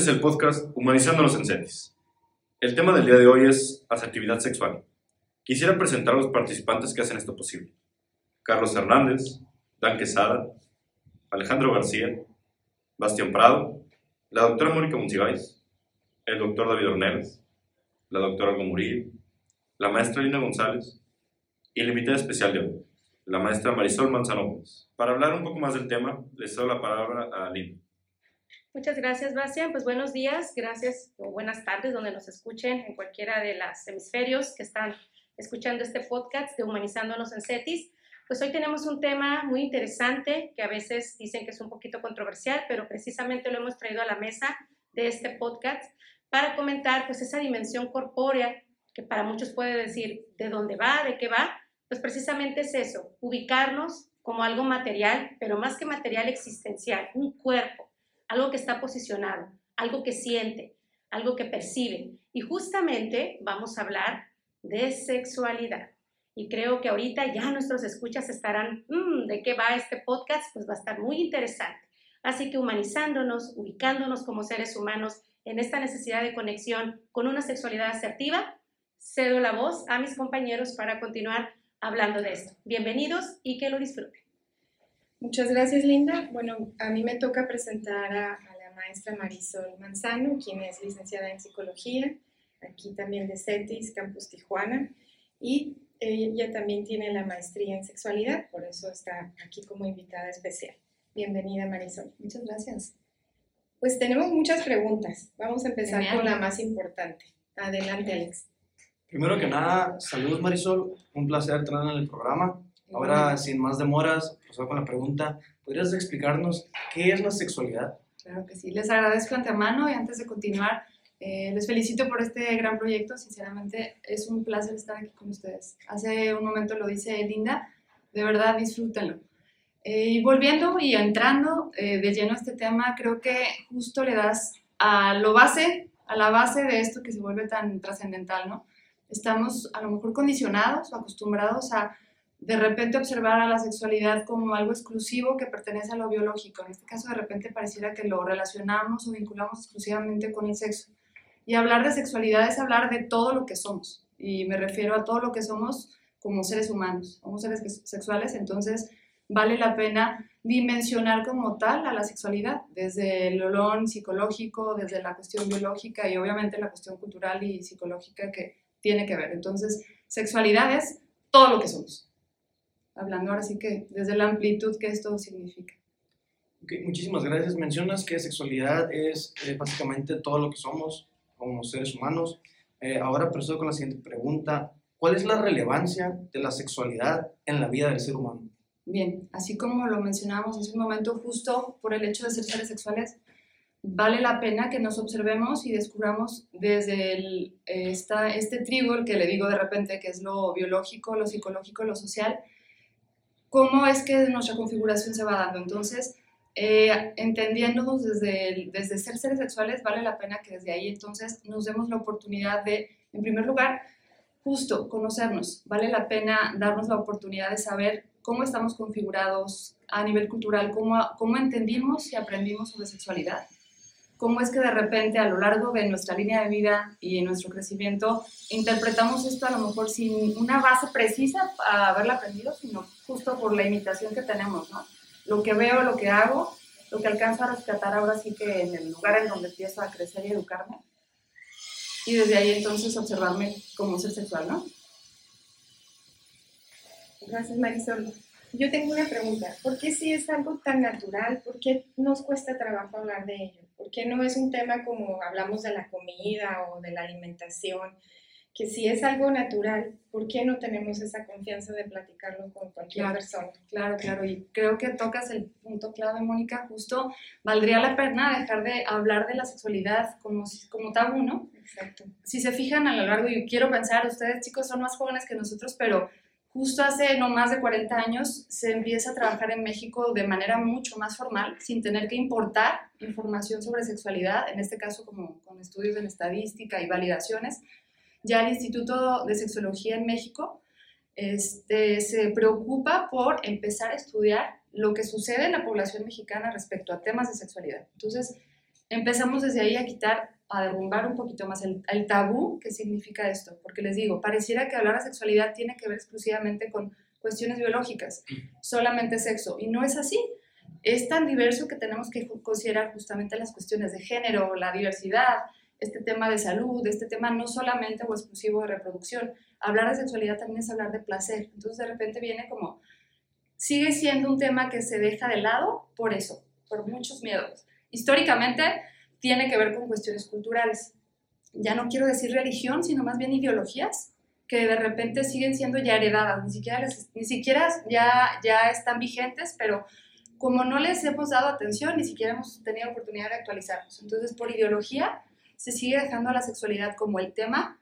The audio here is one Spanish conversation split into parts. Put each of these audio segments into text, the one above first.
Es el podcast Humanizándonos en CETIS. El tema del día de hoy es asertividad sexual. Quisiera presentar a los participantes que hacen esto posible. Carlos Hernández, Dan Quesada, Alejandro García, Bastián Prado, la doctora Mónica Monsiváis, el doctor David Ornelas, la doctora Algo Murillo, la maestra Lina González y la invitada especial de hoy, la maestra Marisol Manzano. Para hablar un poco más del tema, les doy la palabra a Lina. Muchas gracias, Bastián. Pues buenos días, gracias o buenas tardes donde nos escuchen en cualquiera de los hemisferios que están escuchando este podcast de Humanizándonos en CETIS. Pues hoy tenemos un tema muy interesante que a veces dicen que es un poquito controversial, pero precisamente lo hemos traído a la mesa de este podcast para comentar pues esa dimensión corpórea que para muchos puede decir de dónde va, de qué va, pues precisamente es eso, ubicarnos como algo material, pero más que material existencial, un cuerpo, algo que está posicionado, algo que siente, algo que percibe. Y justamente vamos a hablar de sexualidad. Y creo que ahorita ya nuestros escuchas estarán, mm, ¿de qué va este podcast? Pues va a estar muy interesante. Así que humanizándonos, ubicándonos como seres humanos en esta necesidad de conexión con una sexualidad asertiva, cedo la voz a mis compañeros para continuar hablando de esto. Bienvenidos y que lo disfruten. Muchas gracias, Linda. Bueno, a mí me toca presentar a, la maestra Marisol Manzano, quien es licenciada en psicología, aquí también de CETIS, Campus Tijuana, y ella también tiene la maestría en sexualidad, por eso está aquí como invitada especial. Bienvenida, Marisol. Muchas gracias. Pues tenemos muchas preguntas. Vamos a empezar con la más importante. Adelante, Alex. Primero que nada, saludos Marisol, un placer tenerla en el programa. Ahora, sin más demoras, con la pregunta, ¿podrías explicarnos qué es la sexualidad? Claro que sí, les agradezco antemano y antes de continuar, eh, les felicito por este gran proyecto, sinceramente es un placer estar aquí con ustedes. Hace un momento lo dice Linda, de verdad disfrútenlo. Eh, y volviendo y entrando eh, de lleno a este tema, creo que justo le das a lo base, a la base de esto que se vuelve tan trascendental, ¿no? estamos a lo mejor condicionados o acostumbrados a de repente observar a la sexualidad como algo exclusivo que pertenece a lo biológico. En este caso, de repente pareciera que lo relacionamos o vinculamos exclusivamente con el sexo. Y hablar de sexualidad es hablar de todo lo que somos. Y me refiero a todo lo que somos como seres humanos, como seres sexuales. Entonces, vale la pena dimensionar como tal a la sexualidad, desde el olón psicológico, desde la cuestión biológica y obviamente la cuestión cultural y psicológica que tiene que ver. Entonces, sexualidad es todo lo que somos. Hablando ahora sí que desde la amplitud que esto significa. muchísimas gracias. Mencionas que sexualidad es eh, básicamente todo lo que somos como seres humanos. Eh, ahora procedo con la siguiente pregunta. ¿Cuál es la relevancia de la sexualidad en la vida del ser humano? Bien, así como lo mencionamos hace un momento, justo por el hecho de ser seres sexuales, vale la pena que nos observemos y descubramos desde el, esta, este trigo, que le digo de repente que es lo biológico, lo psicológico, lo social, cómo es que nuestra configuración se va dando. Entonces, eh, entendiéndonos desde, desde ser seres sexuales, vale la pena que desde ahí entonces nos demos la oportunidad de, en primer lugar, justo conocernos. Vale la pena darnos la oportunidad de saber cómo estamos configurados a nivel cultural, cómo, cómo entendimos y aprendimos sobre sexualidad cómo es que de repente a lo largo de nuestra línea de vida y en nuestro crecimiento interpretamos esto a lo mejor sin una base precisa a haberla aprendido, sino justo por la imitación que tenemos, ¿no? Lo que veo, lo que hago, lo que alcanzo a rescatar ahora sí que en el lugar en donde empiezo a crecer y educarme. Y desde ahí entonces observarme como ser sexual, ¿no? Gracias, Marisol. Yo tengo una pregunta. ¿Por qué si es algo tan natural, por qué nos cuesta trabajo hablar de ello? ¿Por qué no es un tema como hablamos de la comida o de la alimentación? Que si es algo natural, ¿por qué no tenemos esa confianza de platicarlo con cualquier persona? Claro, claro, y creo que tocas el punto clave, Mónica, justo valdría la pena dejar de hablar de la sexualidad como, como tabú, ¿no? Exacto. Si se fijan a lo largo, y quiero pensar, ustedes chicos son más jóvenes que nosotros, pero Justo hace no más de 40 años se empieza a trabajar en México de manera mucho más formal, sin tener que importar información sobre sexualidad, en este caso como con estudios en estadística y validaciones. Ya el Instituto de Sexología en México este, se preocupa por empezar a estudiar lo que sucede en la población mexicana respecto a temas de sexualidad. Entonces, empezamos desde ahí a quitar, a derrumbar un poquito más el, tabú que significa esto, porque les digo, pareciera que hablar de sexualidad tiene que ver exclusivamente con cuestiones biológicas, solamente sexo, y no es así. Es tan diverso que tenemos que considerar justamente las cuestiones de género, la diversidad, este tema de salud, este tema no solamente o exclusivo de reproducción. Hablar de sexualidad también es hablar de placer. Entonces de repente viene como, sigue siendo un tema que se deja de lado por eso, por muchos miedos. Históricamente tiene que ver con cuestiones culturales. Ya no quiero decir religión, sino más bien ideologías que de repente siguen siendo ya heredadas, ni siquiera, ni siquiera ya, ya están vigentes, pero como no les hemos dado atención, ni siquiera hemos tenido oportunidad de actualizarnos. Entonces, por ideología, se sigue dejando a la sexualidad como el tema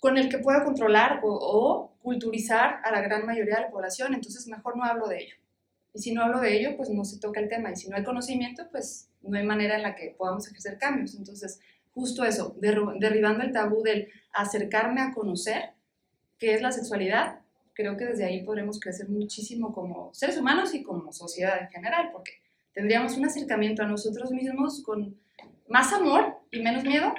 con el que pueda controlar o, culturizar a la gran mayoría de la población, entonces mejor no hablo de ello. Y si no hablo de ello, pues no se toca el tema. Y si no hay conocimiento, pues no hay manera en la que podamos ejercer cambios. Entonces, justo eso, derribando el tabú del acercarme a conocer qué es la sexualidad, creo que desde ahí podremos crecer muchísimo como seres humanos y como sociedad en general, porque tendríamos un acercamiento a nosotros mismos con más amor y menos miedo,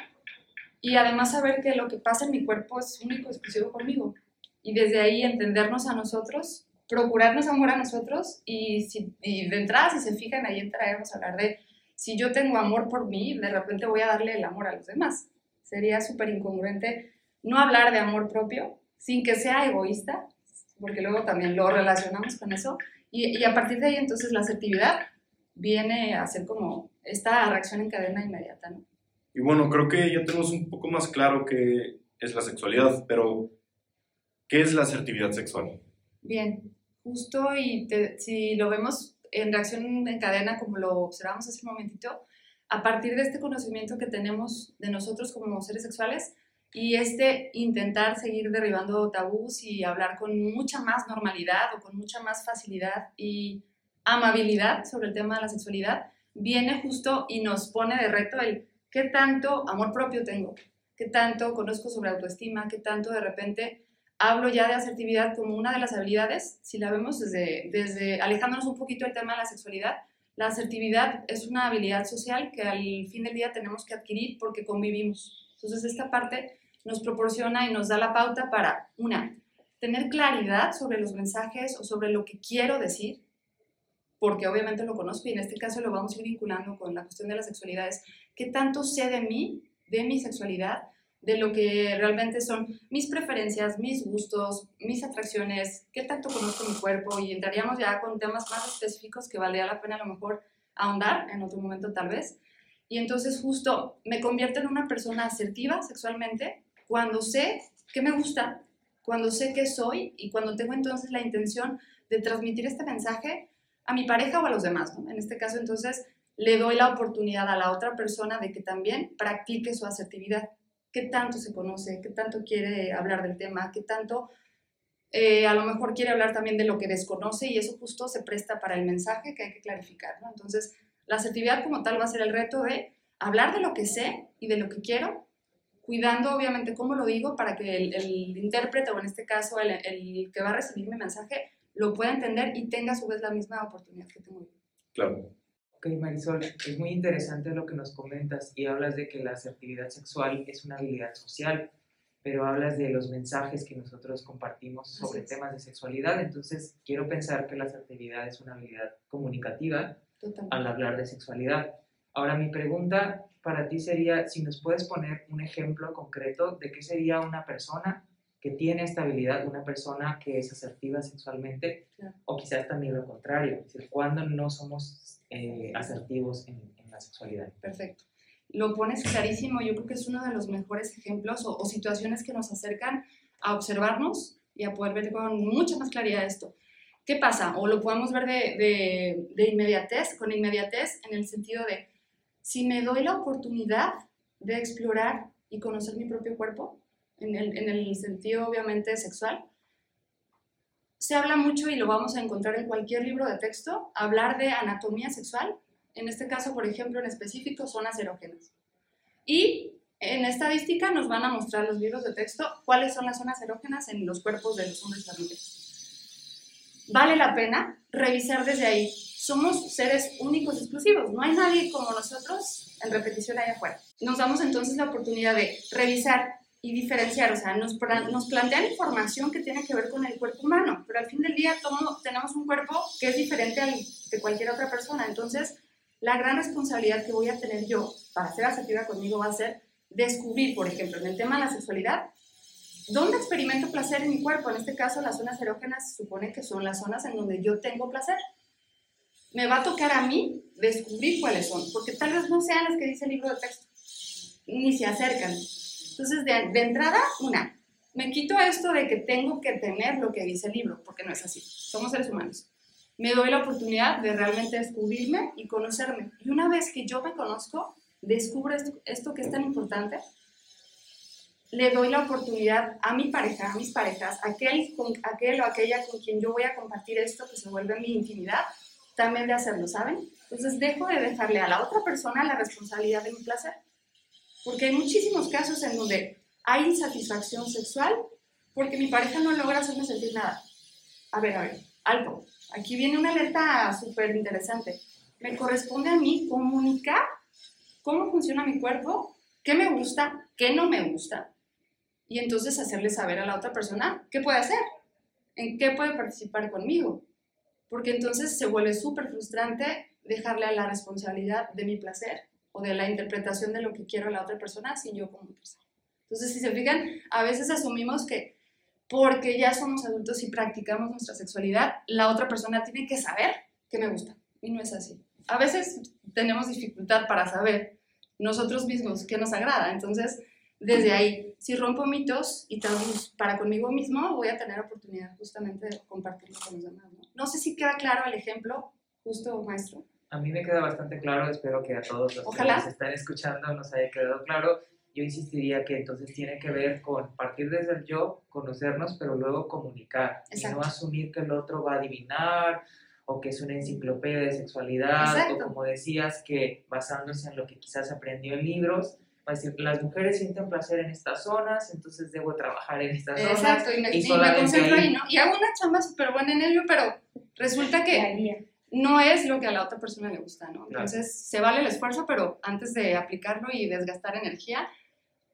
y además saber que lo que pasa en mi cuerpo es único, exclusivo conmigo. Y desde ahí entendernos a nosotros, procurarnos amor a nosotros, y, si, y de entrada, si se fijan, ahí entraremos a hablar de si yo tengo amor por mí, de repente voy a darle el amor a los demás. Sería súper incongruente no hablar de amor propio sin que sea egoísta, porque luego también lo relacionamos con eso. Y, y, a partir de ahí, entonces, la asertividad viene a ser como esta reacción en cadena inmediata, ¿no? Y bueno, creo que ya tenemos un poco más claro qué es la sexualidad, pero ¿qué es la asertividad sexual? Bien, justo y si lo vemos en reacción en cadena, como lo observamos hace un momentito, a partir de este conocimiento que tenemos de nosotros como seres sexuales y este intentar seguir derribando tabús y hablar con mucha más normalidad o con mucha más facilidad y amabilidad sobre el tema de la sexualidad, viene justo y nos pone de reto el qué tanto amor propio tengo, qué tanto conozco sobre autoestima, qué tanto de repente hablo ya de asertividad como una de las habilidades, si la vemos desde, desde alejándonos un poquito del tema de la sexualidad, la asertividad es una habilidad social que al fin del día tenemos que adquirir porque convivimos. Entonces esta parte nos proporciona y nos da la pauta para, una, tener claridad sobre los mensajes o sobre lo que quiero decir, porque obviamente lo conozco y en este caso lo vamos a ir vinculando con la cuestión de la sexualidad, es qué tanto sé de mí, de mi sexualidad, de lo que realmente son mis preferencias, mis gustos, mis atracciones, qué tanto conozco mi cuerpo y entraríamos ya con temas más específicos que valdría la pena a lo mejor ahondar en otro momento tal vez. Y entonces justo me convierto en una persona asertiva sexualmente cuando sé qué me gusta, cuando sé qué soy y cuando tengo entonces la intención de transmitir este mensaje a mi pareja o a los demás. En este caso entonces le doy la oportunidad a la otra persona de que también practique su asertividad qué tanto se conoce, qué tanto quiere hablar del tema, qué tanto eh, a lo mejor quiere hablar también de lo que desconoce y eso justo se presta para el mensaje que hay que clarificar. Entonces, la asertividad como tal va a ser el reto de hablar de lo que sé y de lo que quiero, cuidando obviamente cómo lo digo para que el, el intérprete o en este caso el, el, que va a recibir mi mensaje lo pueda entender y tenga a su vez la misma oportunidad que tengo yo. Claro. Ok, Marisol, es muy interesante lo que nos comentas y hablas de que la asertividad sexual es una habilidad social, pero hablas de los mensajes que nosotros compartimos sobre temas de sexualidad, entonces quiero pensar que la asertividad es una habilidad comunicativa Totalmente. al hablar de sexualidad. Ahora mi pregunta para ti sería si nos puedes poner un ejemplo concreto de qué sería una persona que tiene esta habilidad, una persona que es asertiva sexualmente, Claro. o quizás también lo contrario, es decir, cuando no somos eh, asertivos en, la sexualidad. Perfecto. Lo pones clarísimo, yo creo que es uno de los mejores ejemplos o, o situaciones que nos acercan a observarnos y a poder ver con mucha más claridad esto. ¿Qué pasa? O lo podemos ver de, de, de inmediatez, con inmediatez, en el sentido de, si me doy la oportunidad de explorar y conocer mi propio cuerpo, en el, en el sentido obviamente sexual, se habla mucho y lo vamos a encontrar en cualquier libro de texto, hablar de anatomía sexual, en este caso, por ejemplo, en específico, zonas erógenas. Y en estadística nos van a mostrar los libros de texto cuáles son las zonas erógenas en los cuerpos de los hombres y las mujeres. Vale la pena revisar desde ahí somos seres únicos, exclusivos. No hay nadie como nosotros en repetición allá afuera. Nos damos entonces la oportunidad de revisar y diferenciar, o sea, nos, nos plantean información que tiene que ver con el cuerpo humano, pero al fin del día todos tenemos un cuerpo que es diferente al de cualquier otra persona. Entonces, la gran responsabilidad que voy a tener yo para ser asertiva conmigo va a ser descubrir, por ejemplo, en el tema de la sexualidad, ¿Dónde experimento placer en mi cuerpo? En este caso, las zonas erógenas se supone que son las zonas en donde yo tengo placer. Me va a tocar a mí descubrir cuáles son, porque tal vez no sean las que dice el libro de texto, ni se acercan. Entonces, de, de entrada, una, me quito esto de que tengo que tener lo que dice el libro, porque no es así. Somos seres humanos. Me doy la oportunidad de realmente descubrirme y conocerme. Y una vez que yo me conozco, descubro esto, esto que es tan importante, le doy la oportunidad a mi pareja, a mis parejas, aquel, aquel o aquella con quien yo voy a compartir esto que se vuelve mi intimidad, también de hacerlo, ¿saben? Entonces dejo de dejarle a la otra persona la responsabilidad de mi placer. Porque hay muchísimos casos en donde hay insatisfacción sexual porque mi pareja no logra hacerme sentir nada. A ver, a ver, algo. Aquí viene una alerta súper interesante. Me corresponde a mí comunicar cómo funciona mi cuerpo, qué me gusta, qué no me gusta, y entonces hacerle saber a la otra persona qué puede hacer, en qué puede participar conmigo, porque entonces se vuelve súper frustrante dejarle a la responsabilidad de mi placer o de la interpretación de lo que quiero la otra persona sin yo persona. Entonces, si se fijan, a veces asumimos que porque ya somos adultos y practicamos nuestra sexualidad, la otra persona tiene que saber que me gusta. Y no es así. A veces tenemos dificultad para saber nosotros mismos qué nos agrada. Entonces, desde ahí, si rompo mitos y para conmigo mismo, voy a tener oportunidad justamente de compartirlo con los demás. ¿no? sé si queda claro el ejemplo, justo, maestro. A mí me queda bastante claro, espero que a todos los que nos están escuchando nos haya quedado claro. Yo insistiría que entonces tiene que ver con partir desde el yo, conocernos, pero luego comunicar. Y no asumir que el otro va a adivinar o que es una enciclopedia de sexualidad, o como decías, que basándose en lo que quizás aprendió en libros, va a decir, las mujeres sienten placer en estas zonas, entonces debo trabajar en estas zonas. Exacto, y me, y me concentro ahí, ¿no? Y hago una chamba súper buena en ello, pero resulta que no es lo que a la otra persona le gusta, ¿no? Entonces, se vale el esfuerzo, pero antes de aplicarlo y desgastar energía,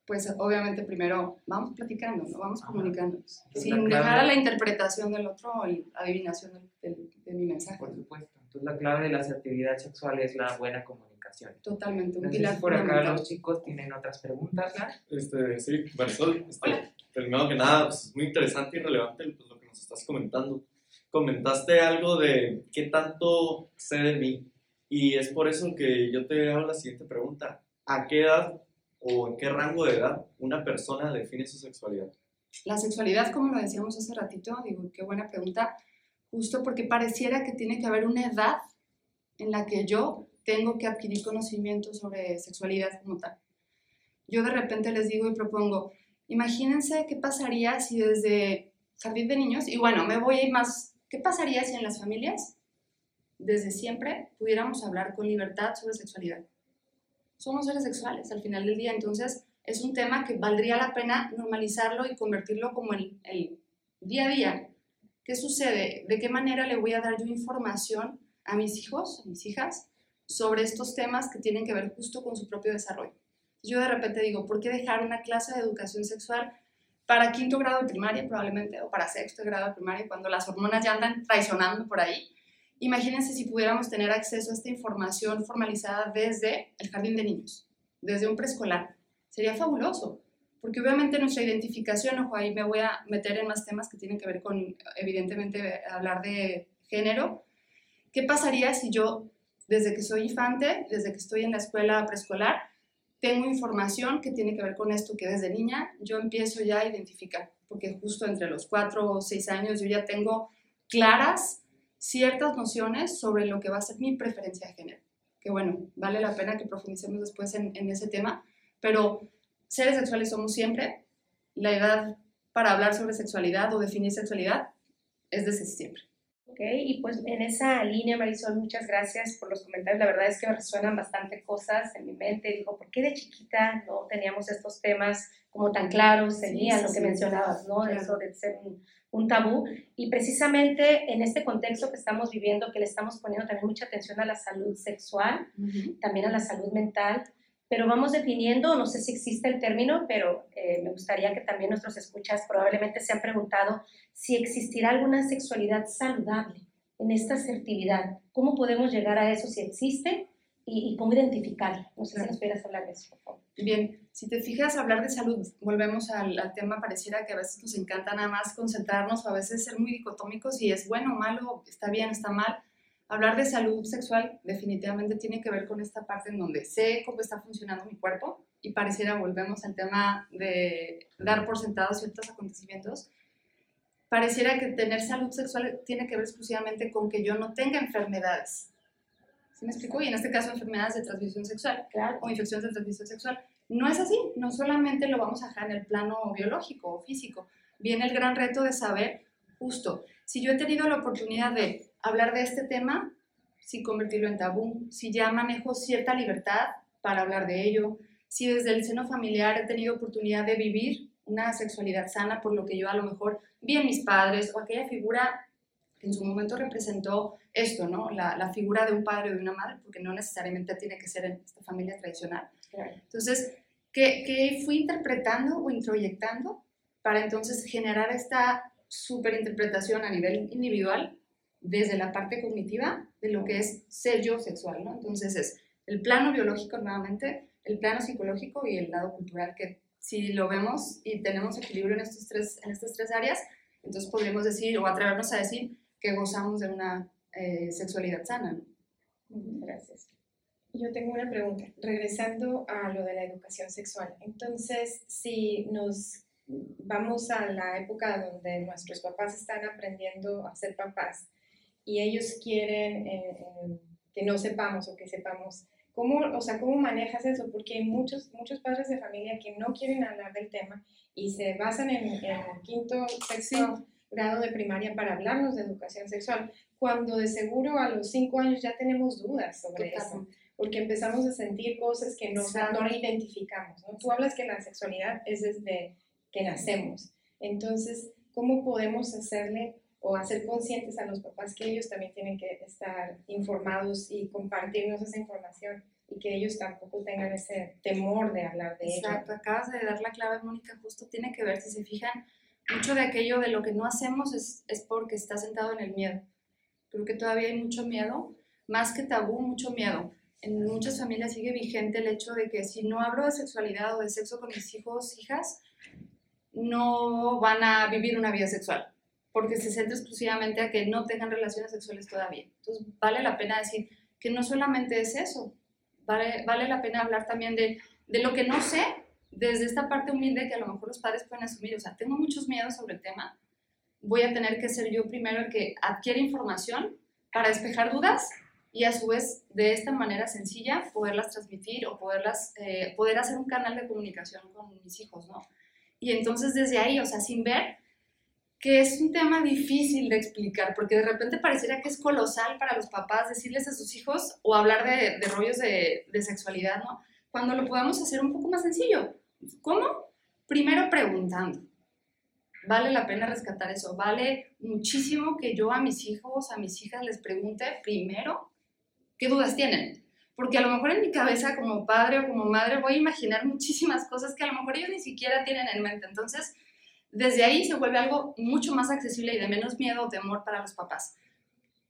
pues obviamente primero vamos platicando, ¿no? vamos comunicándonos, sin dejar a la interpretación del otro o la adivinación de, de mi mensaje. Por supuesto. Entonces, la clave de la asertividad sexual es la buena comunicación Totalmente, un pilar por acá los chicos tienen otras preguntas, Este, sí, Marisol, este, primero que nada, pues, es muy interesante y relevante pues, lo que nos estás comentando. Comentaste algo de qué tanto sé de mí y es por eso que yo te hago la siguiente pregunta. ¿A qué edad o en qué rango de edad una persona define su sexualidad? La sexualidad, como lo decíamos hace ratito, digo, qué buena pregunta, justo porque pareciera que tiene que haber una edad en la que yo tengo que adquirir conocimiento sobre sexualidad como tal. Yo de repente les digo y propongo, imagínense qué pasaría si desde jardín de niños, y bueno, me voy a ir más, ¿qué pasaría si en las familias desde siempre pudiéramos hablar con libertad sobre sexualidad? Somos seres sexuales al final del día, entonces es un tema que valdría la pena normalizarlo y convertirlo como el, día a día. ¿Qué sucede? ¿De qué manera le voy a dar yo información a mis hijos, a mis hijas, sobre estos temas que tienen que ver justo con su propio desarrollo. Yo de repente digo, ¿por qué dejar una clase de educación sexual para quinto grado de primaria probablemente o para sexto grado de primaria cuando las hormonas ya andan traicionando por ahí? Imagínense si pudiéramos tener acceso a esta información formalizada desde el jardín de niños, desde un preescolar. Sería fabuloso, porque obviamente nuestra identificación, ojo, ahí me voy a meter en más temas que tienen que ver con, evidentemente, hablar de género. ¿Qué pasaría si yo desde que soy infante, desde que estoy en la escuela preescolar, tengo información que tiene que ver con esto que desde niña yo empiezo ya a identificar, porque justo entre los cuatro o seis años yo ya tengo claras ciertas nociones sobre lo que va a ser mi preferencia de género. Que bueno, vale la pena que profundicemos después en, en ese tema, pero seres sexuales somos siempre. La edad para hablar sobre sexualidad o definir sexualidad es desde siempre. Y pues en esa línea, Marisol, muchas gracias por los comentarios. La verdad es que resuenan bastante cosas en mi mente. Digo, ¿por qué de chiquita no teníamos estos temas como tan claros? Sería lo que mencionabas, ¿no? Eso de ser un, un tabú. Y precisamente en este contexto que estamos viviendo, que le estamos poniendo también mucha atención a la salud sexual, también a la salud mental, pero vamos definiendo, no sé si existe el término, pero eh, me gustaría que también nuestros escuchas probablemente se han preguntado si existirá alguna sexualidad saludable en esta asertividad. ¿Cómo podemos llegar a eso si existe y, cómo identificarlo? No sé si nos quieras hablar de eso, por favor. Bien, si te fijas, hablar de salud, volvemos al, al, tema, pareciera que a veces nos encanta nada más concentrarnos o a veces ser muy dicotómicos y es bueno o malo, está bien, está mal Hablar de salud sexual definitivamente tiene que ver con esta parte en donde sé cómo está funcionando mi cuerpo y pareciera, volvemos al tema de dar por sentado ciertos acontecimientos, pareciera que tener salud sexual tiene que ver exclusivamente con que yo no tenga enfermedades. ¿Sí me explico? Y en este caso enfermedades de transmisión sexual o infecciones de transmisión sexual. No es así, no solamente lo vamos a dejar en el plano biológico o físico, viene el gran reto de saber justo, si yo he tenido la oportunidad de hablar de este tema sin convertirlo en tabú, si ya manejo cierta libertad para hablar de ello, si desde el seno familiar he tenido oportunidad de vivir una sexualidad sana por lo que yo a lo mejor vi en mis padres o aquella figura que en su momento representó esto, ¿no? La, la figura de un padre o de una madre, porque no necesariamente tiene que ser en esta familia tradicional. Entonces, ¿qué, ¿qué fui interpretando o introyectando para entonces generar esta superinterpretación a nivel individual desde la parte cognitiva de lo que es sello sexual, ¿no? Entonces es el plano biológico nuevamente, el plano psicológico y el lado cultural, que si lo vemos y tenemos equilibrio en, estos tres, en estas tres áreas, entonces podríamos decir o atrevernos a decir que gozamos de una eh, sexualidad sana. Gracias. Yo tengo una pregunta, regresando a lo de la educación sexual. Entonces, si nos vamos a la época donde nuestros papás están aprendiendo a ser papás, y ellos quieren eh, eh, que no sepamos o que sepamos. ¿Cómo, o sea, ¿Cómo manejas eso? Porque hay muchos, muchos padres de familia que no quieren hablar del tema y se basan en, en el quinto, sexto grado de primaria para hablarnos de educación sexual, cuando de seguro a los cinco años ya tenemos dudas sobre eso, porque empezamos a sentir cosas que no, no identificamos. ¿no? Tú hablas que la sexualidad es desde que nacemos. Entonces, ¿cómo podemos hacerle o hacer conscientes a los papás que ellos también tienen que estar informados y compartirnos esa información y que ellos tampoco tengan ese temor de hablar de ello. Exacto, acabas de dar la clave, Mónica, justo tiene que ver, si se fijan, mucho de aquello de lo que no hacemos es, es porque está sentado en el miedo. Creo que todavía hay mucho miedo, más que tabú, mucho miedo. En muchas familias sigue vigente el hecho de que si no hablo de sexualidad o de sexo con mis hijos, hijas, no van a vivir una vida sexual porque se centra exclusivamente a que no tengan relaciones sexuales todavía. Entonces, vale la pena decir que no solamente es eso, vale, vale la pena hablar también de, de lo que no sé, desde esta parte humilde que a lo mejor los padres pueden asumir. O sea, tengo muchos miedos sobre el tema, voy a tener que ser yo primero el que adquiere información para despejar dudas y a su vez de esta manera sencilla poderlas transmitir o poderlas, eh, poder hacer un canal de comunicación con mis hijos, ¿no? Y entonces desde ahí, o sea, sin ver que es un tema difícil de explicar, porque de repente pareciera que es colosal para los papás decirles a sus hijos o hablar de, rollos de, de, sexualidad, ¿no? Cuando lo podamos hacer un poco más sencillo. ¿Cómo? Primero preguntando. Vale la pena rescatar eso. Vale muchísimo que yo a mis hijos, a mis hijas les pregunte primero qué dudas tienen. Porque a lo mejor en mi cabeza como padre o como madre voy a imaginar muchísimas cosas que a lo mejor ellos ni siquiera tienen en mente. Entonces, desde ahí se vuelve algo mucho más accesible y de menos miedo o temor para los papás.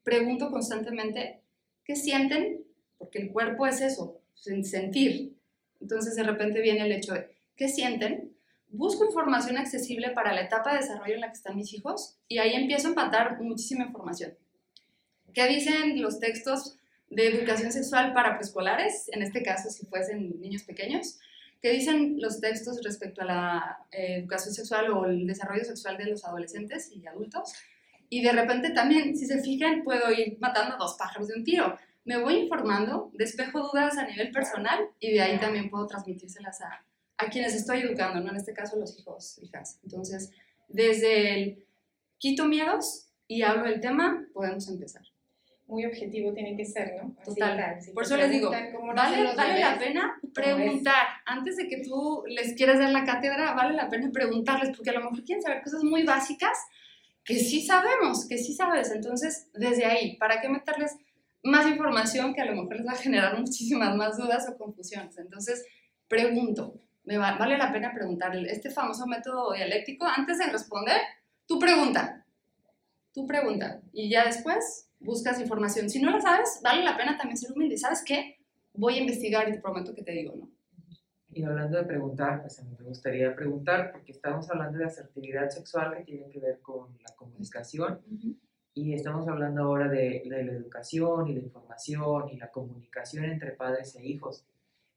Pregunto constantemente, ¿qué sienten? Porque el cuerpo es eso, sentir. Entonces de repente viene el hecho de, ¿qué sienten? Busco información accesible para la etapa de desarrollo en la que están mis hijos y ahí empiezo a empatar muchísima información. ¿Qué dicen los textos de educación sexual para preescolares? En este caso, si fuesen niños pequeños ¿Qué dicen los textos respecto a la eh, educación sexual o el desarrollo sexual de los adolescentes y adultos? Y de repente también, si se fijan, puedo ir matando dos pájaros de un tiro. Me voy informando, despejo dudas a nivel personal y de ahí también puedo transmitírselas a, a quienes estoy educando, ¿no? En este caso, los hijos, hijas. Entonces, desde el quito miedos y hablo del tema, podemos empezar. Muy objetivo tiene que ser, ¿no? Así, Total. tal, si Por eso les digo, Vale, vale la pena preguntar. Antes de que tú les quieras dar la cátedra, vale la pena preguntarles, porque a lo mejor quieren saber cosas muy básicas que sí sabemos, que sí sabes. Entonces, desde ahí, ¿para qué meterles más información que a lo mejor les va a generar muchísimas más dudas o confusiones? Entonces, pregunto, me va- vale la pena preguntarle. Este famoso método dialéctico, antes de responder, tú pregunta, tú pregunta, y ya después buscas información. Si no la sabes, vale la pena también ser humilde. ¿Sabes qué? Voy a investigar y te prometo que te digo, ¿no? Y hablando de preguntar, pues a mí me gustaría preguntar, porque estamos hablando de asertividad sexual que tiene que ver con la comunicación, y estamos hablando ahora de, de la educación y la información y la comunicación entre padres e hijos.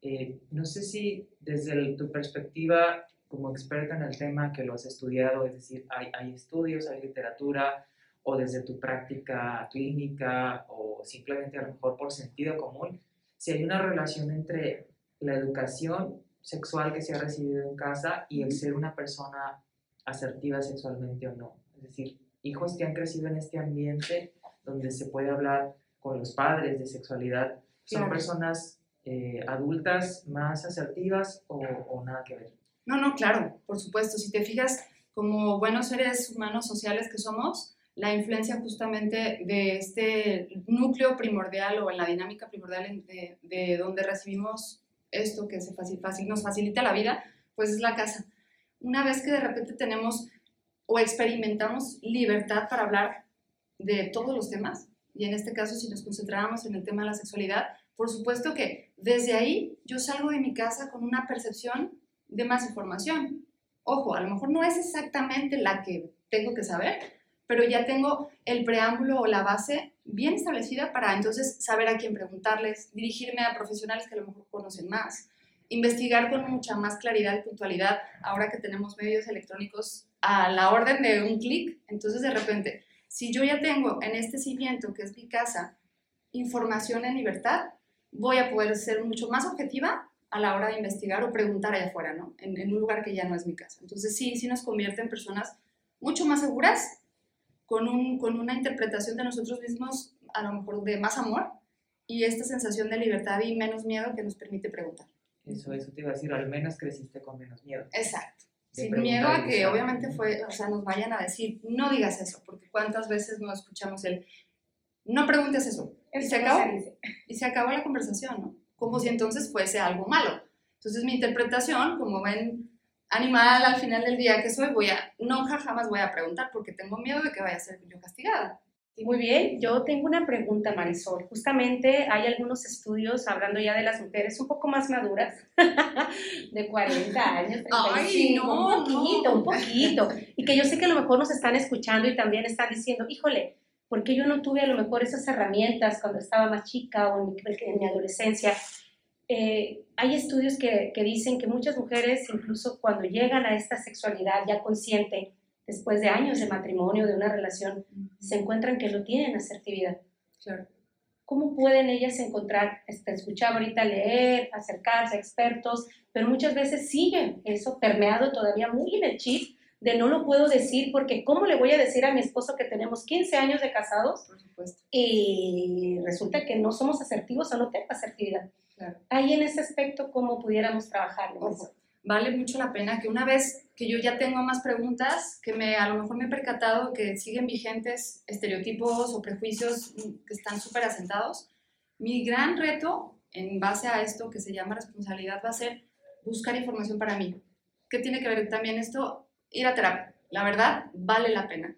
Eh, no sé si desde el- tu perspectiva como experta en el tema que lo has estudiado, es decir, hay, hay estudios, hay literatura, o desde tu práctica clínica, o simplemente a lo mejor por sentido común, si hay una relación entre la educación sexual que se ha recibido en casa y el ser una persona asertiva sexualmente o no. Es decir, hijos que han crecido en este ambiente donde se puede hablar con los padres de sexualidad, ¿son Claro. personas eh, adultas más asertivas o, o nada que ver? No, no, claro, por supuesto. Si te fijas, como buenos seres humanos sociales que somos, la influencia justamente de este núcleo primordial o en la dinámica primordial de, de donde recibimos esto que se facil- nos facilita la vida, pues es la casa. Una vez que de repente tenemos o experimentamos libertad para hablar de todos los temas, y en este caso si nos concentráramos en el tema de la sexualidad, por supuesto que desde ahí yo salgo de mi casa con una percepción de más información. Ojo, a lo mejor no es exactamente la que tengo que saber, pero ya tengo el preámbulo o la base bien establecida para entonces saber a quién preguntarles, dirigirme a profesionales que a lo mejor conocen más, investigar con mucha más claridad y puntualidad ahora que tenemos medios electrónicos a la orden de un clic. Entonces, de repente, si yo ya tengo en este cimiento que es mi casa información en libertad, voy a poder ser mucho más objetiva a la hora de investigar o preguntar allá afuera, ¿no? En, en un lugar que ya no es mi casa. Entonces sí, sí nos convierte en personas mucho más seguras, con, un, con una interpretación de nosotros mismos, a lo mejor de más amor, y esta sensación de libertad y menos miedo que nos permite preguntar. Eso, eso te iba a decir, al menos creciste con menos miedo. Exacto. Sin miedo a que obviamente fue, o sea, nos vayan a decir, no digas eso, porque cuántas veces no escuchamos el, no preguntes eso, y se acabó. se y se acabó la conversación, ¿no? Como si entonces fuese algo malo. Entonces mi interpretación, como ven animal al final del día que soy, voy a, no ja- jamás voy a preguntar porque tengo miedo de que vaya a ser yo castigada. Muy bien, yo tengo una pregunta, Marisol. Justamente hay algunos estudios hablando ya de las mujeres un poco más maduras, de 40 años, 35, Ay, no, un poquito, no. un poquito, y que yo sé que a lo mejor nos están escuchando y también están diciendo, híjole, ¿por qué yo no tuve a lo mejor esas herramientas cuando estaba más chica o en mi, en mi adolescencia? Eh, hay estudios que, que dicen que muchas mujeres, incluso cuando llegan a esta sexualidad ya consciente, después de años de matrimonio, de una relación, se encuentran que no tienen asertividad. Claro. ¿Cómo pueden ellas encontrar, este, escuchaba ahorita leer, acercarse a expertos, pero muchas veces siguen eso permeado todavía muy en el chip de no lo puedo decir porque ¿cómo le voy a decir a mi esposo que tenemos 15 años de casados Por supuesto. y resulta que no somos asertivos o no tengo asertividad? Claro. Ahí en ese aspecto, ¿cómo pudiéramos trabajar? Ojo, vale mucho la pena que una vez que yo ya tengo más preguntas, que me, a lo mejor me he percatado que siguen vigentes estereotipos o prejuicios mm, que están súper asentados, mi gran reto en base a esto que se llama responsabilidad va a ser buscar información para mí. ¿Qué tiene que ver también esto? Ir a terapia. La verdad, vale la pena.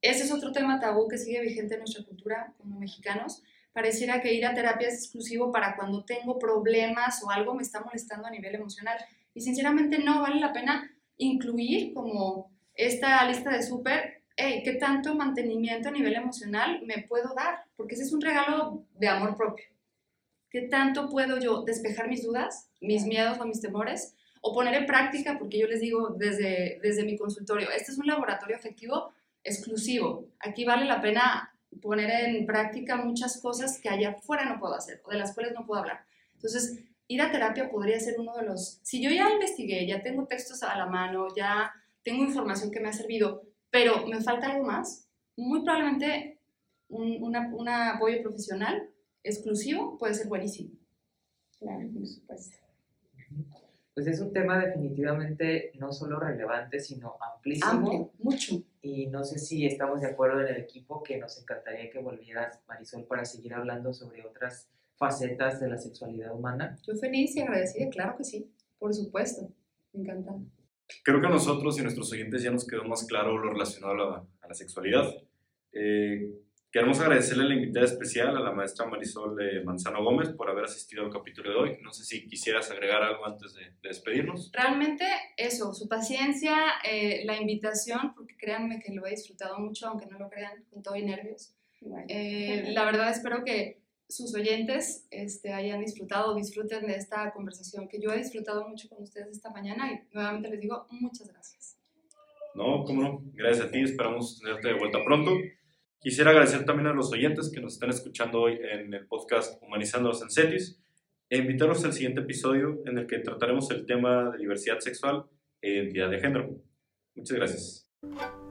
Ese es otro tema tabú que sigue vigente en nuestra cultura como mexicanos. Pareciera que ir a terapia es exclusivo para cuando tengo problemas o algo me está molestando a nivel emocional. Y sinceramente no vale la pena incluir como esta lista de súper, hey, ¿qué tanto mantenimiento a nivel emocional me puedo dar? Porque ese es un regalo de amor propio. ¿Qué tanto puedo yo despejar mis dudas, mis miedos o mis temores? O poner en práctica, porque yo les digo desde, desde mi consultorio, este es un laboratorio afectivo exclusivo. Aquí vale la pena poner en práctica muchas cosas que allá afuera no puedo hacer o de las cuales no puedo hablar. Entonces, ir a terapia podría ser uno de los... Si yo ya investigué, ya tengo textos a la mano, ya tengo información que me ha servido, pero me falta algo más, muy probablemente un, una- un apoyo profesional exclusivo puede ser buenísimo. Claro, por supuesto. Pues es un tema definitivamente no solo relevante, sino amplísimo. Amplio, mucho. Y no sé si estamos de acuerdo en el equipo que nos encantaría que volvieras, Marisol, para seguir hablando sobre otras facetas de la sexualidad humana. Yo feliz y agradecida, claro que sí, por supuesto. Me encanta. Creo que a nosotros y a nuestros oyentes ya nos quedó más claro lo relacionado a la, a la sexualidad. Eh, queremos agradecerle a la invitada especial, a la maestra Marisol eh, Manzano Gómez, por haber asistido al capítulo de hoy. No sé si quisieras agregar algo antes de, de despedirnos. Realmente eso, su paciencia, eh, la invitación, porque créanme que lo he disfrutado mucho, aunque no lo crean, con todo y nervios. Bueno, Eh, la verdad espero que sus oyentes este, hayan disfrutado, disfruten de esta conversación que yo he disfrutado mucho con ustedes esta mañana y nuevamente les digo muchas gracias. No, cómo no. Gracias a ti. Esperamos tenerte de vuelta pronto. Quisiera agradecer también a los oyentes que nos están escuchando hoy en el podcast Humanizando los Encetis e invitarlos al siguiente episodio en el que trataremos el tema de diversidad sexual e identidad de género. Muchas gracias.